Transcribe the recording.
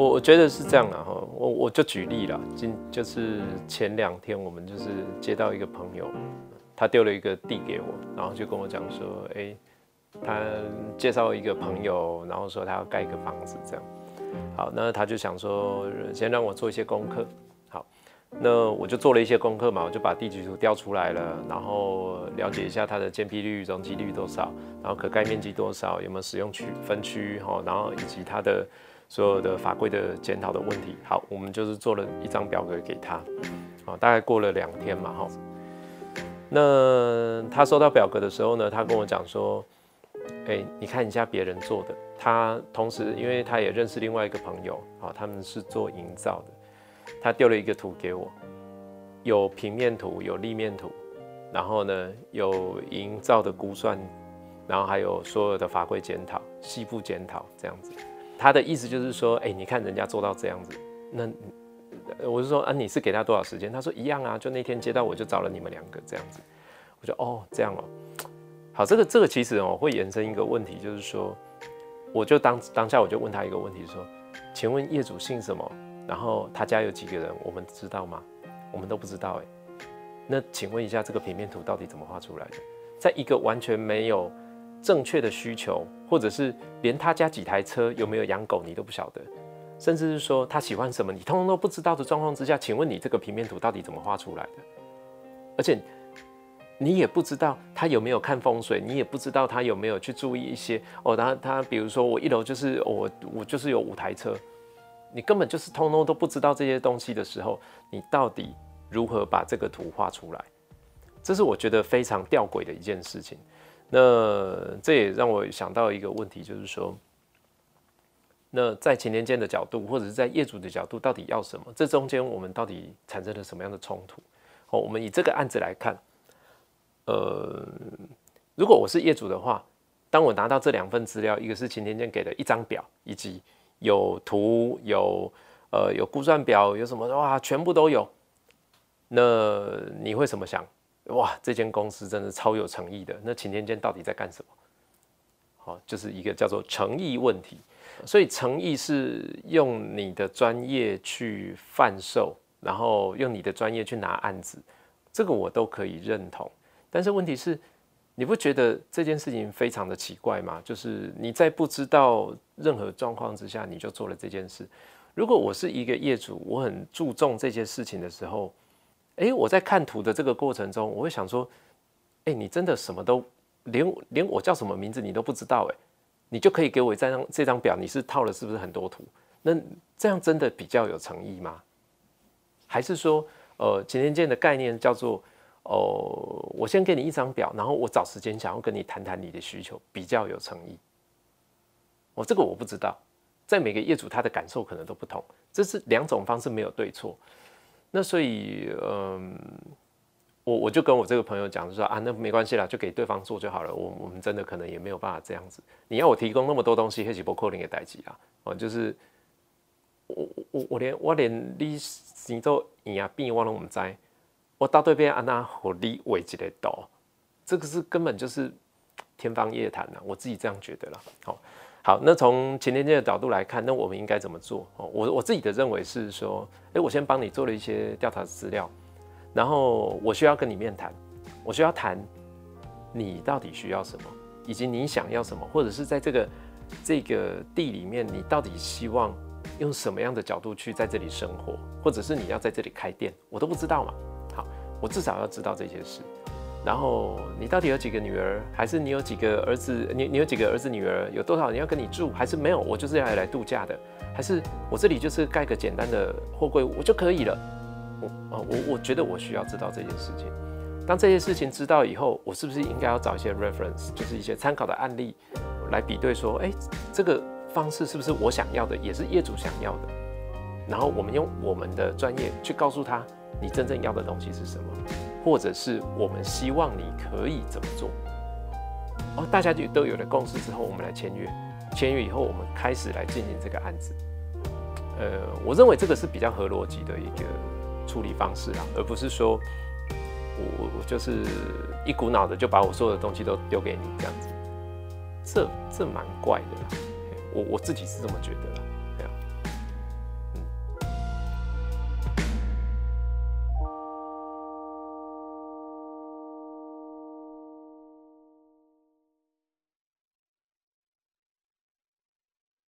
我我觉得是这样的哈，我我就举例了，今就是前两天我们就是接到一个朋友，他丢了一个地给我，然后就跟我讲说，哎，他介绍一个朋友，然后说他要盖一个房子这样，好，那他就想说先让我做一些功课，好，那我就做了一些功课嘛，我就把地局图调出来了，然后了解一下它的建蔽率、容积率多少，然后可盖面积多少，有没有使用区分区哈，然后以及它的。所有的法规的检讨的问题，好，我们就是做了一张表格给他，啊，大概过了两天嘛，哈，那他收到表格的时候呢，他跟我讲说，哎，你看一下别人做的，他同时因为他也认识另外一个朋友，啊，他们是做营造的，他丢了一个图给我，有平面图，有立面图，然后呢有营造的估算，然后还有所有的法规检讨、细部检讨这样子。他的意思就是说，哎，你看人家做到这样子，那我是说，啊，你是给他多少时间？他说一样啊，就那天接到我就找了你们两个这样子。我说哦，这样哦，好，这个这个其实哦会延伸一个问题，就是说，我就当当下我就问他一个问题，说，请问业主姓什么？然后他家有几个人？我们知道吗？我们都不知道哎。那请问一下，这个平面图到底怎么画出来的？在一个完全没有。正确的需求，或者是连他家几台车有没有养狗你都不晓得，甚至是说他喜欢什么你通通都不知道的状况之下，请问你这个平面图到底怎么画出来的？而且你也不知道他有没有看风水，你也不知道他有没有去注意一些哦。他他比如说我一楼就是我我就是有五台车，你根本就是通通都不知道这些东西的时候，你到底如何把这个图画出来？这是我觉得非常吊诡的一件事情。那这也让我想到一个问题，就是说，那在前年间的角度，或者是在业主的角度，到底要什么？这中间我们到底产生了什么样的冲突？哦，我们以这个案子来看，呃，如果我是业主的话，当我拿到这两份资料，一个是前年间给的一张表，以及有图、有呃有估算表，有什么哇，全部都有，那你会怎么想？哇，这间公司真的超有诚意的。那擎天监到底在干什么？好，就是一个叫做诚意问题。所以诚意是用你的专业去贩售，然后用你的专业去拿案子，这个我都可以认同。但是问题是，你不觉得这件事情非常的奇怪吗？就是你在不知道任何状况之下，你就做了这件事。如果我是一个业主，我很注重这件事情的时候。哎，我在看图的这个过程中，我会想说，哎，你真的什么都连连我叫什么名字你都不知道，哎，你就可以给我这张这张表，你是套了是不是很多图？那这样真的比较有诚意吗？还是说，呃，擎天剑的概念叫做，哦，我先给你一张表，然后我找时间想要跟你谈谈你的需求，比较有诚意。我这个我不知道，在每个业主他的感受可能都不同，这是两种方式，没有对错。那所以，嗯，我我就跟我这个朋友讲，就说啊，那没关系啦，就给对方做就好了。我我们真的可能也没有办法这样子。你要我提供那么多东西，黑起波扣零也代级啊，哦，就是我我我连我连你你做营啊病我都唔知，我到对边安那火力位置的刀，这个是根本就是天方夜谭呐，我自己这样觉得了。好。好，那从前天界的角度来看，那我们应该怎么做？哦，我我自己的认为是说，哎，我先帮你做了一些调查资料，然后我需要跟你面谈，我需要谈你到底需要什么，以及你想要什么，或者是在这个这个地里面，你到底希望用什么样的角度去在这里生活，或者是你要在这里开店，我都不知道嘛。好，我至少要知道这些事。然后你到底有几个女儿，还是你有几个儿子？你你有几个儿子女儿？有多少人要跟你住？还是没有？我就是要来度假的，还是我这里就是盖个简单的货柜我就可以了？我啊，我我觉得我需要知道这件事情。当这些事情知道以后，我是不是应该要找一些 reference，就是一些参考的案例来比对，说，哎，这个方式是不是我想要的，也是业主想要的？然后我们用我们的专业去告诉他，你真正要的东西是什么？或者是我们希望你可以怎么做？哦，大家就都有了共识之后，我们来签约。签约以后，我们开始来进行这个案子。呃，我认为这个是比较合逻辑的一个处理方式啊，而不是说我我就是一股脑的就把我所有的东西都丢给你这样子。这这蛮怪的啦，我我自己是这么觉得。